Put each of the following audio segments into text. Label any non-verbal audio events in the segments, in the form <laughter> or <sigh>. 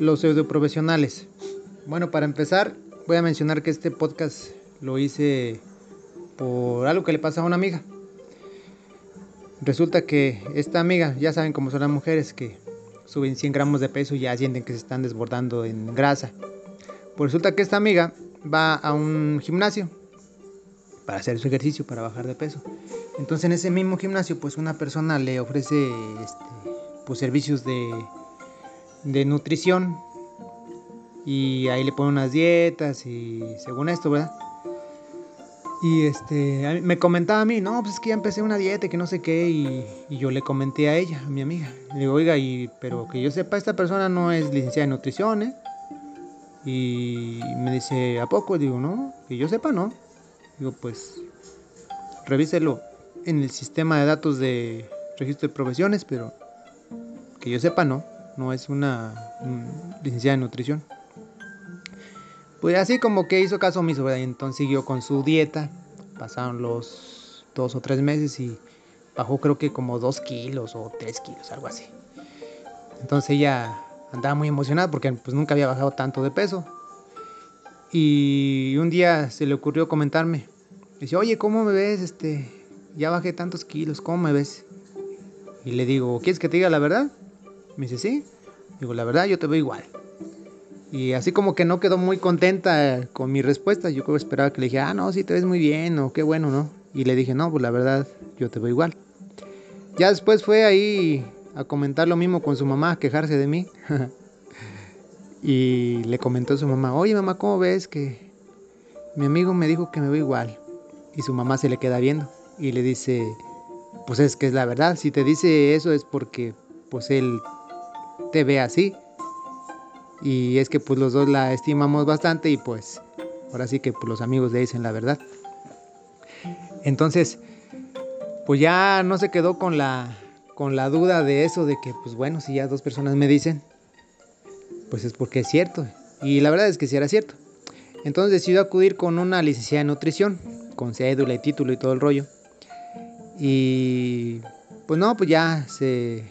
Los pseudoprofesionales. Bueno, para empezar, voy a mencionar que este podcast lo hice por algo que le pasa a una amiga. Resulta que esta amiga, ya saben cómo son las mujeres que suben 100 gramos de peso y ya sienten que se están desbordando en grasa. Pues resulta que esta amiga va a un gimnasio para hacer su ejercicio, para bajar de peso. Entonces en ese mismo gimnasio, pues una persona le ofrece este, pues, servicios de, de nutrición y ahí le pone unas dietas y según esto, ¿verdad? Y este, me comentaba a mí, no, pues es que ya empecé una dieta que no sé qué, y, yo le comenté a ella, a mi amiga. Le digo, oiga, y, pero que yo sepa, esta persona no es licenciada en nutrición, ¿eh? Y me dice, ¿a poco? Digo, no, que yo sepa, no. Digo, pues, revíselo en el sistema de datos de registro de profesiones, pero que yo sepa, no. No es una licenciada en nutrición. Pues así como que hizo caso omiso, ¿verdad? Y entonces siguió con su dieta. Pasaron los dos o tres meses y bajó creo que como dos kilos o tres kilos, algo así. Entonces ella andaba muy emocionada porque pues nunca había bajado tanto de peso. Y un día se le ocurrió comentarme. Dice, oye, ¿cómo me ves? Este, ya bajé tantos kilos, ¿cómo me ves? Y le digo, ¿quieres que te diga la verdad? Me dice, sí. Digo, la verdad, yo te veo igual. Y así como que no quedó muy contenta con mi respuesta. Yo esperaba que le dije, ah, no, sí te ves muy bien, o qué bueno, ¿no? Y le dije, no, pues la verdad, yo te veo igual. Ya después fue ahí a comentar lo mismo con su mamá, a quejarse de mí. <laughs> y le comentó a su mamá, oye mamá, ¿cómo ves que mi amigo me dijo que me veo igual? Y su mamá se le queda viendo y le dice, pues es que es la verdad, si te dice eso es porque pues él te ve así. Y es que pues los dos la estimamos bastante y pues ahora sí que pues, los amigos le dicen la verdad. Entonces, pues ya no se quedó con la, con la duda de eso, de que pues bueno, si ya dos personas me dicen, pues es porque es cierto. Y la verdad es que sí era cierto. Entonces decidió acudir con una licenciada en nutrición, con cédula y título y todo el rollo. Y pues no, pues ya se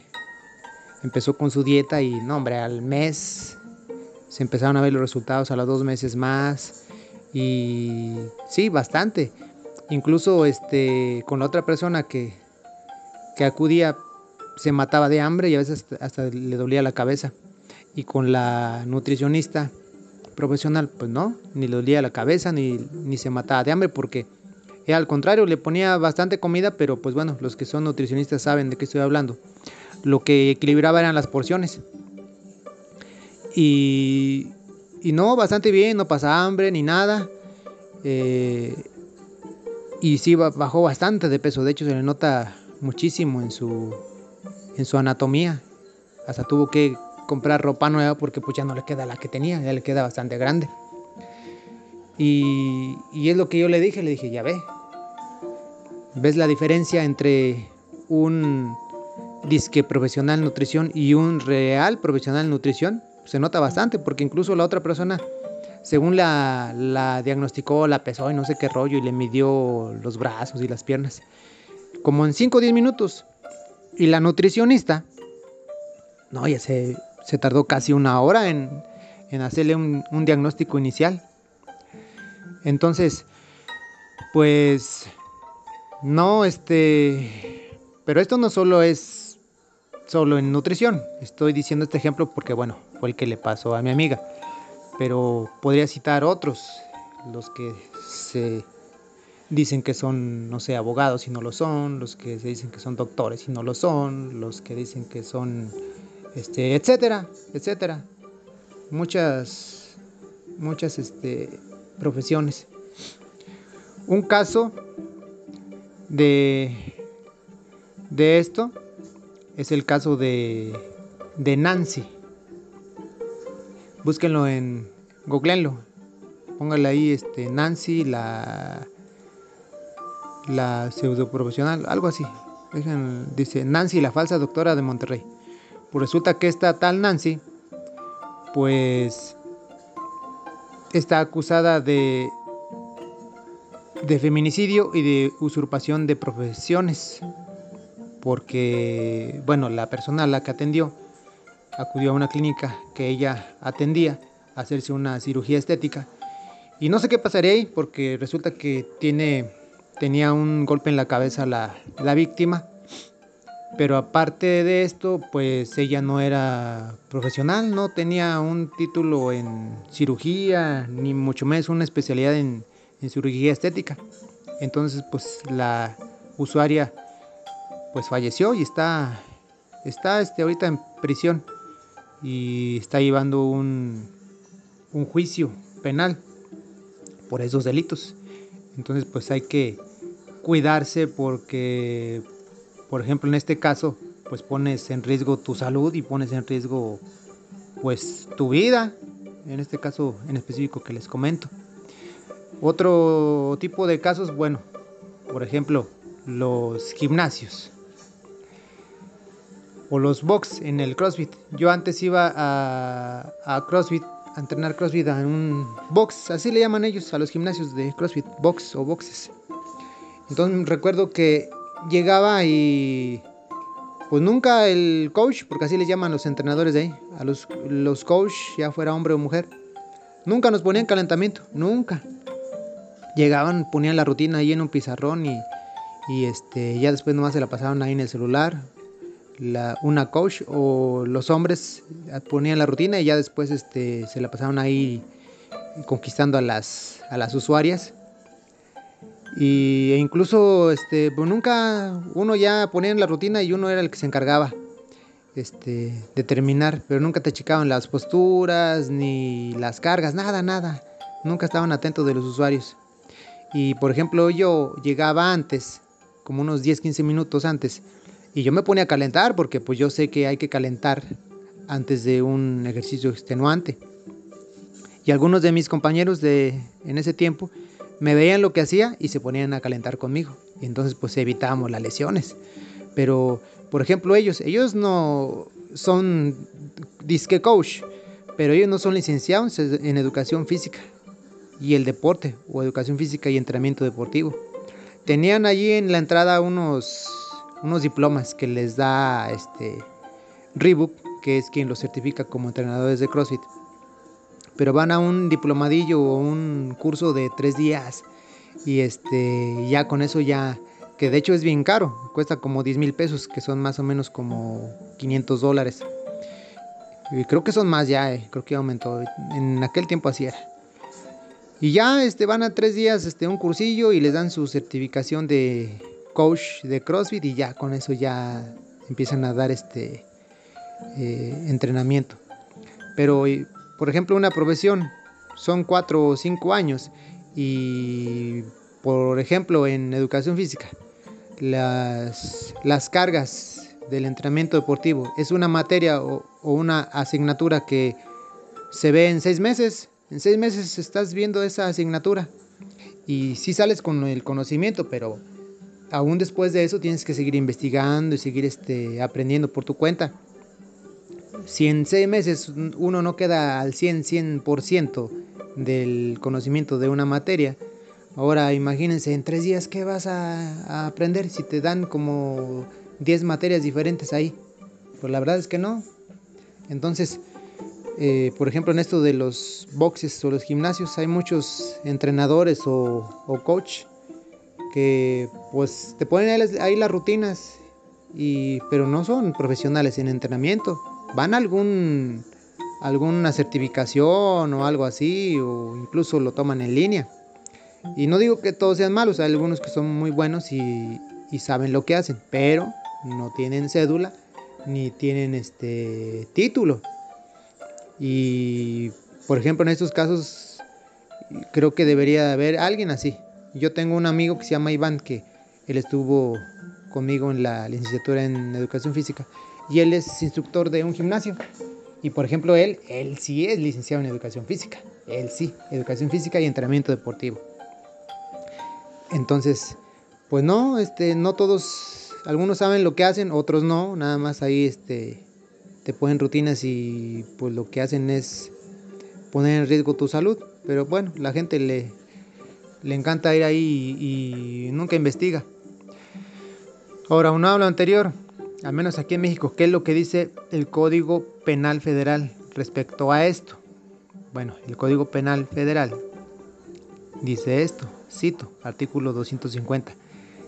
empezó con su dieta y no, hombre, al mes se empezaron a ver los resultados a los dos meses más y sí, bastante. Incluso este, con la otra persona que, que acudía se mataba de hambre y a veces hasta, le dolía la cabeza. Y con la nutricionista profesional, pues no, ni le dolía la cabeza ni, ni se mataba de hambre porque al contrario, le ponía bastante comida, pero pues bueno, los que son nutricionistas saben de qué estoy hablando. Lo que equilibraba eran las porciones. Y, no, bastante bien, no pasa hambre ni nada. Eh, y sí bajó bastante de peso, de hecho se le nota muchísimo en su, en su anatomía. Hasta tuvo que comprar ropa nueva porque pues ya no le queda la que tenía, ya le queda bastante grande. Y, y es lo que yo le dije, le dije, ya ve, ¿ves la diferencia entre un disque profesional nutrición y un real profesional nutrición? se nota bastante, porque incluso la otra persona, según la, la diagnosticó, la pesó y no sé qué rollo, y le midió los brazos y las piernas, como en 5 o 10 minutos. Y la nutricionista, no, ya se, se tardó casi una hora en, en hacerle un, un diagnóstico inicial. Entonces, pues, no, este, pero esto no solo es solo en nutrición. Estoy diciendo este ejemplo porque, bueno, fue el que le pasó a mi amiga. Pero podría citar otros, los que se dicen que son, no sé, abogados y no lo son, los que se dicen que son doctores y no lo son, los que dicen que son, este, etcétera, etcétera. Muchas, muchas, este, profesiones. Un caso de, de esto es el caso de, de Nancy. Búsquenlo en, googleenlo. Póngale ahí este, Nancy, la, la pseudo profesional, algo así. dice Nancy, la falsa doctora de Monterrey. Pues resulta que esta tal Nancy, pues está acusada de, de feminicidio y de usurpación de profesiones porque, bueno, la persona a la que atendió acudió a una clínica que ella atendía a hacerse una cirugía estética. Y no sé qué pasaría ahí, porque resulta que tiene, tenía un golpe en la cabeza la, la víctima. Pero aparte de esto, pues ella no era profesional, no tenía un título en cirugía, ni mucho menos una especialidad en, en cirugía estética. Entonces, pues la usuaria pues falleció y está está este ahorita en prisión y está llevando un, un juicio penal por esos delitos. Entonces, pues hay que cuidarse porque por ejemplo, en este caso, pues pones en riesgo tu salud y pones en riesgo pues tu vida, en este caso en específico que les comento. Otro tipo de casos, bueno, por ejemplo, los gimnasios o los box en el CrossFit. Yo antes iba a, CrossFit, a entrenar CrossFit en un box, así le llaman ellos a los gimnasios de CrossFit, box o boxes. Entonces recuerdo que llegaba y pues nunca el coach, porque así les llaman los entrenadores de ahí, a los, los coach, ya fuera hombre o mujer, nunca nos ponían calentamiento, nunca llegaban, ponían la rutina ahí en un pizarrón y, y este, ya después nomás se la pasaban ahí en el celular. Una coach o los hombres ponían la rutina y ya después este, se la pasaban ahí conquistando a las, a las usuarias. Y e incluso este, pues nunca uno ya ponía en la rutina y uno era el que se encargaba este, de terminar, pero nunca te checaban las posturas ni las cargas, nada, nada. Nunca estaban atentos de los usuarios. Y por ejemplo, yo llegaba antes, como unos 10, 15 minutos antes, y yo me ponía a calentar porque pues yo sé que hay que calentar antes de un ejercicio extenuante. Y algunos de mis compañeros de en ese tiempo me veían lo que hacía y se ponían a calentar conmigo. Y entonces pues evitábamos las lesiones. Pero, por ejemplo, ellos, ellos no son disque coach, pero ellos no son licenciados en educación física y el deporte o educación física y entrenamiento deportivo. Tenían allí en la entrada unos, unos diplomas que les da este Reebok, que es quien los certifica como entrenadores de CrossFit. Pero van a un diplomadillo o un curso de tres días y este ya con eso ya que de hecho es bien caro, cuesta como 10 mil pesos, que son más o menos como 500 dólares. Y creo que son más ya, eh, creo que aumentó. En aquel tiempo así era. Y ya este, van a tres días este, un cursillo y les dan su certificación de coach de CrossFit y ya con eso ya empiezan a dar este eh, entrenamiento. Pero, por ejemplo, una profesión son cuatro o cinco años y, por ejemplo, en educación física, las, las cargas del entrenamiento deportivo es una materia o, una asignatura que se ve en seis meses en seis meses estás viendo esa asignatura y sí sales con el conocimiento, pero aún después de eso tienes que seguir investigando y seguir este, aprendiendo por tu cuenta. Si en seis meses uno no queda al 100, 100% del conocimiento de una materia, ahora imagínense en tres días qué vas a, aprender si te dan como 10 materias diferentes ahí. Pues la verdad es que no. Entonces, eh, por ejemplo, en esto de los boxes o los gimnasios, hay muchos entrenadores o, coach que pues te ponen ahí, las rutinas, y, pero no son profesionales en entrenamiento. Van a algún, alguna certificación o algo así, o incluso lo toman en línea. Y no digo que todos sean malos, hay algunos que son muy buenos y, y saben lo que hacen, pero no tienen cédula ni tienen este título. Y, por ejemplo, en estos casos, creo que debería haber alguien así. Yo tengo un amigo que se llama Iván, que él estuvo conmigo en la licenciatura en educación física y él es instructor de un gimnasio. Y por ejemplo, él, él sí es licenciado en educación física. Él sí, educación física y entrenamiento deportivo. Entonces, pues no, este, no todos, algunos saben lo que hacen, otros no, nada más ahí este, te ponen rutinas y pues lo que hacen es poner en riesgo tu salud. Pero bueno, la gente le, le encanta ir ahí y, nunca investiga. Ahora, un hablo anterior, al menos aquí en México, ¿qué es lo que dice el Código Penal Federal respecto a esto? Bueno, el Código Penal Federal dice esto, cito, artículo 250.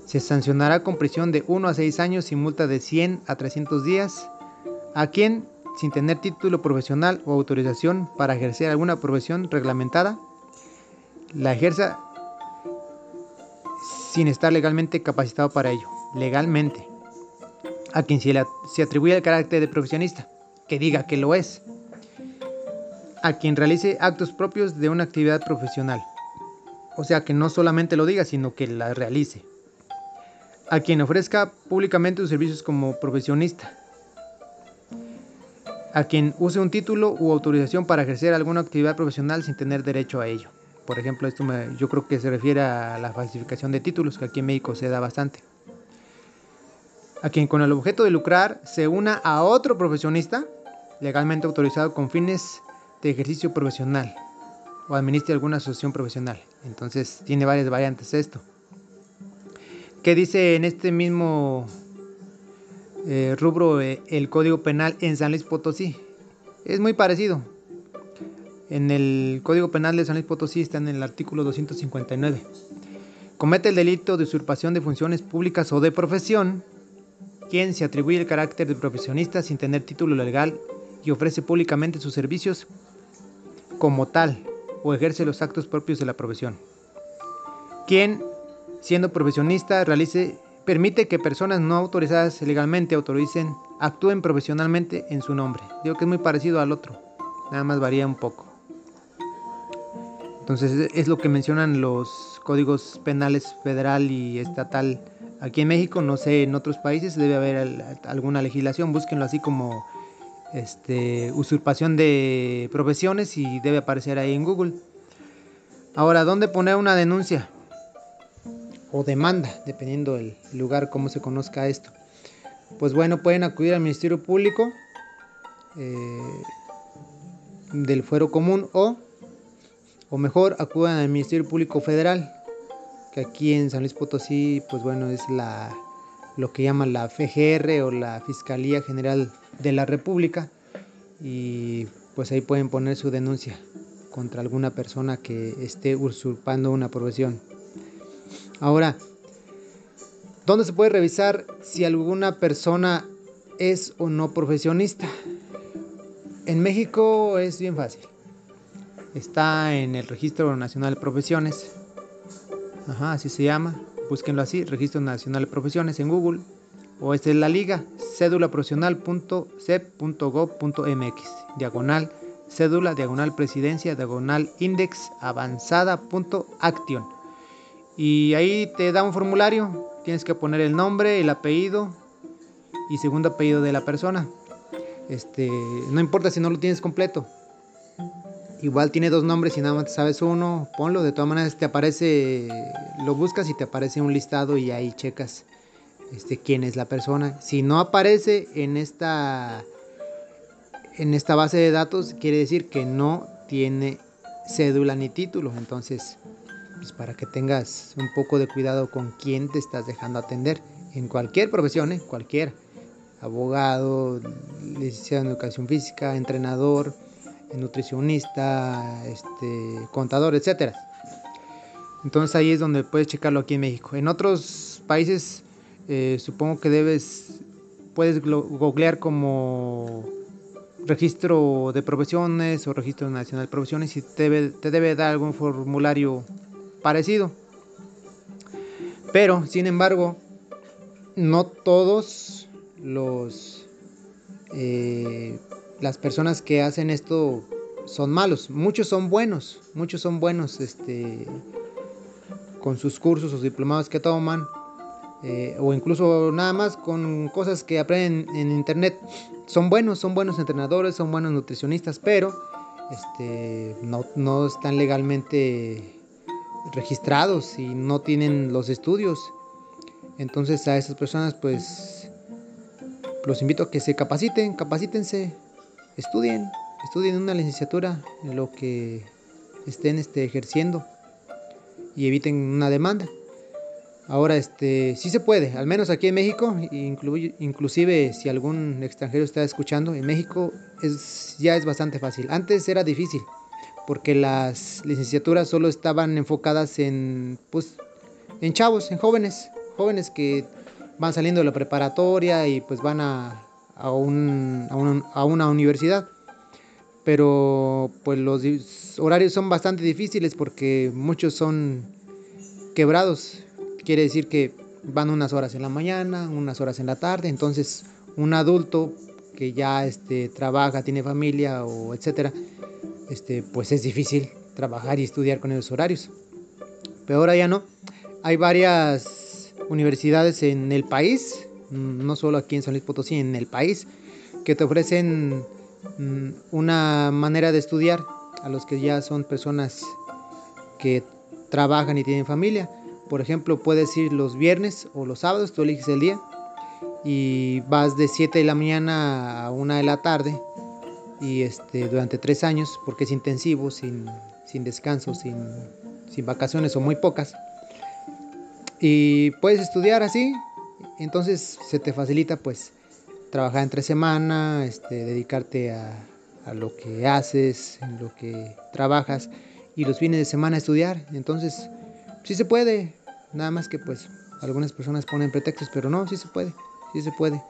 Se sancionará con prisión de 1 a 6 años y multa de 100 a 300 días a quien, sin tener título profesional o autorización para ejercer alguna profesión reglamentada, la ejerza sin estar legalmente capacitado para ello. Legalmente a quien se, le, se atribuye el carácter de profesionista, que diga que lo es, a quien realice actos propios de una actividad profesional, o sea, que no solamente lo diga, sino que la realice, a quien ofrezca públicamente sus servicios como profesionista, a quien use un título u autorización para ejercer alguna actividad profesional sin tener derecho a ello. Por ejemplo, esto yo creo que se refiere a la falsificación de títulos, que aquí en México se da bastante a quien con el objeto de lucrar se una a otro profesionista legalmente autorizado con fines de ejercicio profesional o administre alguna asociación profesional. Entonces tiene varias variantes esto. ¿Qué dice en este mismo eh, rubro eh, el Código Penal en San Luis Potosí? Es muy parecido. En el Código Penal de San Luis Potosí está en el artículo 259. Comete el delito de usurpación de funciones públicas o de profesión quien se atribuye el carácter de profesionista sin tener título legal y ofrece públicamente sus servicios como tal o ejerce los actos propios de la profesión. Quien, siendo profesionista, realice, permite que personas no autorizadas legalmente autoricen, actúen profesionalmente en su nombre. Digo que es muy parecido al otro, nada más varía un poco. Entonces es lo que mencionan los códigos penales federal y estatal Aquí en México, no sé, en otros países debe haber alguna legislación, búsquenlo así como este, usurpación de profesiones y debe aparecer ahí en Google. Ahora, ¿dónde poner una denuncia? O demanda, dependiendo del lugar, cómo se conozca esto. Pues bueno, pueden acudir al Ministerio Público eh, del Fuero Común o, o mejor, acudan al Ministerio Público Federal, que aquí en San Luis Potosí, pues bueno, es la lo que llaman la FGR o la Fiscalía General de la República y pues ahí pueden poner su denuncia contra alguna persona que esté usurpando una profesión. Ahora, ¿dónde se puede revisar si alguna persona es o no profesionista? En México es bien fácil. Está en el Registro Nacional de Profesiones Ajá, así se llama. Búsquenlo así, Registro Nacional de Profesiones en Google. O es la liga, cédulaprofesional.cep.gov.mx, diagonal, cédula, diagonal presidencia, diagonal index avanzada.action. Y ahí te da un formulario, tienes que poner el nombre, el apellido y segundo apellido de la persona. Este, no importa si no lo tienes completo, igual tiene dos nombres y nada más sabes uno, ponlo, de todas maneras te aparece, lo buscas y te aparece un listado y ahí checas este, quién es la persona. Si no aparece en esta, en esta base de datos, quiere decir que no tiene cédula ni título. Entonces, pues para que tengas un poco de cuidado con quién te estás dejando atender. En cualquier profesión, ¿eh? cualquier abogado, licenciado en educación física, entrenador, nutricionista, este, contador, etcétera. Entonces ahí es donde puedes checarlo aquí en México. En otros países eh, supongo que debes, puedes googlear como registro de profesiones o registro nacional de profesiones y te debe, te debe dar algún formulario parecido. Pero, sin embargo, no todos los eh, las personas que hacen esto son malos, muchos son buenos, muchos son buenos este, con sus cursos o diplomados que toman, eh, o incluso nada más con cosas que aprenden en internet. Son buenos, son buenos entrenadores, son buenos nutricionistas, pero este, no, no están legalmente registrados y no tienen los estudios. Entonces a esas personas pues los invito a que se capaciten, capacítense, estudien, estudien una licenciatura en lo que estén este, ejerciendo y eviten una demanda. Ahora, este, sí se puede, al menos aquí en México, inclusive si algún extranjero está escuchando, en México es, ya es bastante fácil. Antes era difícil, porque las licenciaturas solo estaban enfocadas en, pues, en chavos, en jóvenes, jóvenes que van saliendo de la preparatoria y pues van a, a, un, a, una universidad. Pero pues los horarios son bastante difíciles porque muchos son quebrados Quiere decir que van unas horas en la mañana, unas horas en la tarde, entonces un adulto que ya este, trabaja, tiene familia o etcétera, este, pues es difícil trabajar y estudiar con esos horarios. Pero ahora ya no. Hay varias universidades en el país, no solo aquí en San Luis Potosí, en el país, que te ofrecen mm, una manera de estudiar a los que ya son personas que trabajan y tienen familia. Por ejemplo, puedes ir los viernes o los sábados, tú eliges el día y vas de 7 de la mañana a 1 de la tarde y este, durante tres años, porque es intensivo, sin, sin descanso, sin, sin vacaciones o muy pocas. Y puedes estudiar así, entonces se te facilita pues trabajar entre semana, este, dedicarte a, lo que haces, en lo que trabajas y los fines de semana estudiar. Entonces, sí se puede, Nada más que pues algunas personas ponen pretextos, pero no, sí se puede, sí se puede.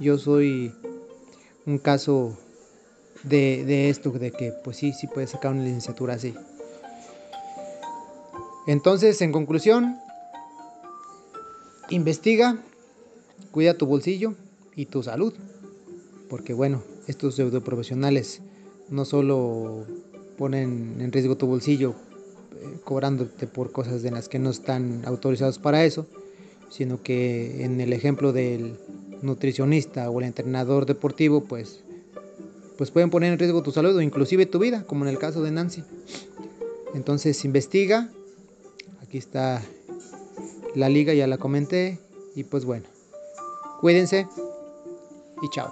Yo soy un caso de, de esto, de que pues sí, sí puedes sacar una licenciatura así. Entonces, en conclusión, investiga, cuida tu bolsillo y tu salud. Porque bueno, estos pseudo profesionales no solo ponen en riesgo tu bolsillo cobrándote por cosas de las que no están autorizados para eso, sino que en el ejemplo del nutricionista o el entrenador deportivo, pues, pues pueden poner en riesgo tu salud o inclusive tu vida, como en el caso de Nancy. Entonces investiga, aquí está la liga, ya la comenté, y pues bueno, cuídense y chao.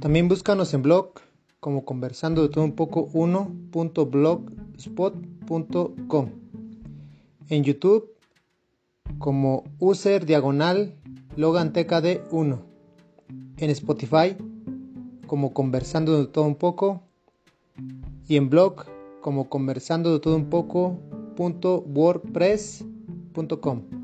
También búscanos en blog como conversando de todo un poco 1.blogspot.com. En YouTube como user diagonal Logan TKD 1. En Spotify como conversando de todo un poco. Y en blog como conversando de todo un poco.wordpress.com.